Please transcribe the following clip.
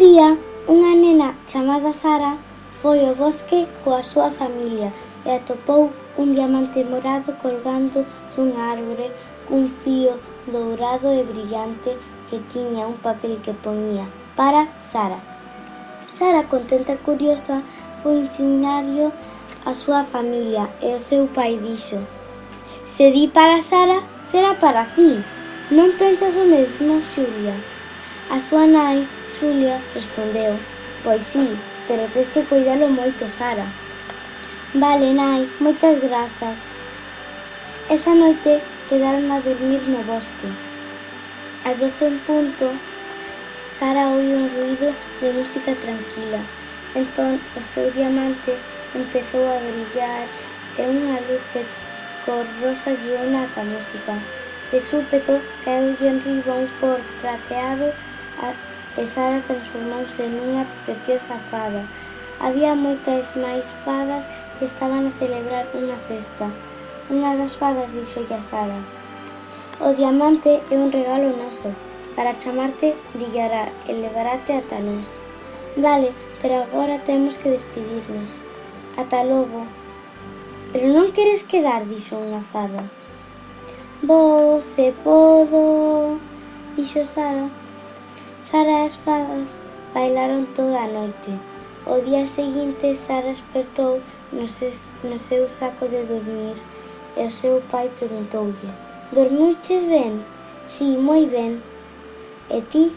día unha nena chamada Sara foi ao bosque coa súa familia e atopou un diamante morado colgando dunha árbore cun fío dourado e brillante que tiña un papel que poñía para Sara. Sara, contenta e curiosa, foi insignario a súa familia e o seu pai dixo Se di para Sara, será para ti. Non pensas o mesmo, Xulia. A súa nai Xulia respondeu: Pois si, pero tes que cuidalo moito, Sara. Vale, nai, moitas grazas. Esa noite quedaron a dormir no bosque. As doce en punto, Sara oiu un ruido de música tranquila. Entón, o seu diamante empezou a brillar e unha luz de cor rosa guiona ata música. De súpeto, caeulle enriba un cor prateado a e Sara transformouse nunha preciosa fada. Había moitas máis fadas que estaban a celebrar unha festa. Unha das fadas dixo a Sara O diamante é un regalo noso. Para chamarte brillará e levarate ata nós. Vale, pero agora temos que despedirnos. Ata logo. Pero non queres quedar, dixo unha fada. Vou se podo, dixo Sara. Sara e as fadas bailaron toda a noite. O día seguinte Sara despertou no, ses, no seu saco de dormir e o seu pai preguntoulle Dormiches ben? Si, moi ben. E ti?